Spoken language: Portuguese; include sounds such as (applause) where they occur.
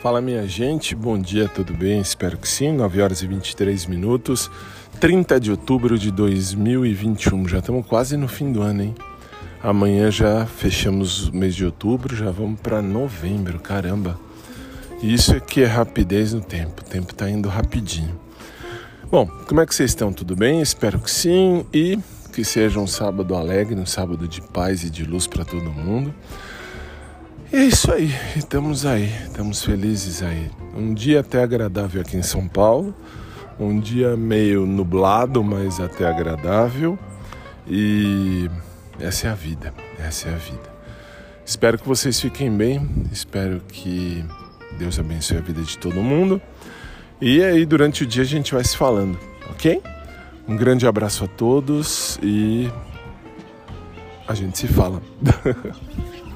Fala minha gente, bom dia, tudo bem? Espero que sim. 9 horas e 23 minutos, 30 de outubro de 2021. Já estamos quase no fim do ano, hein? Amanhã já fechamos o mês de outubro, já vamos para novembro, caramba. Isso aqui é rapidez no tempo, o tempo está indo rapidinho. Bom, como é que vocês estão? Tudo bem? Espero que sim e que seja um sábado alegre, um sábado de paz e de luz para todo mundo. E é isso aí, estamos aí, estamos felizes aí. Um dia até agradável aqui em São Paulo, um dia meio nublado, mas até agradável. E essa é a vida, essa é a vida. Espero que vocês fiquem bem, espero que Deus abençoe a vida de todo mundo. E aí, durante o dia, a gente vai se falando, ok? Um grande abraço a todos e a gente se fala. (laughs)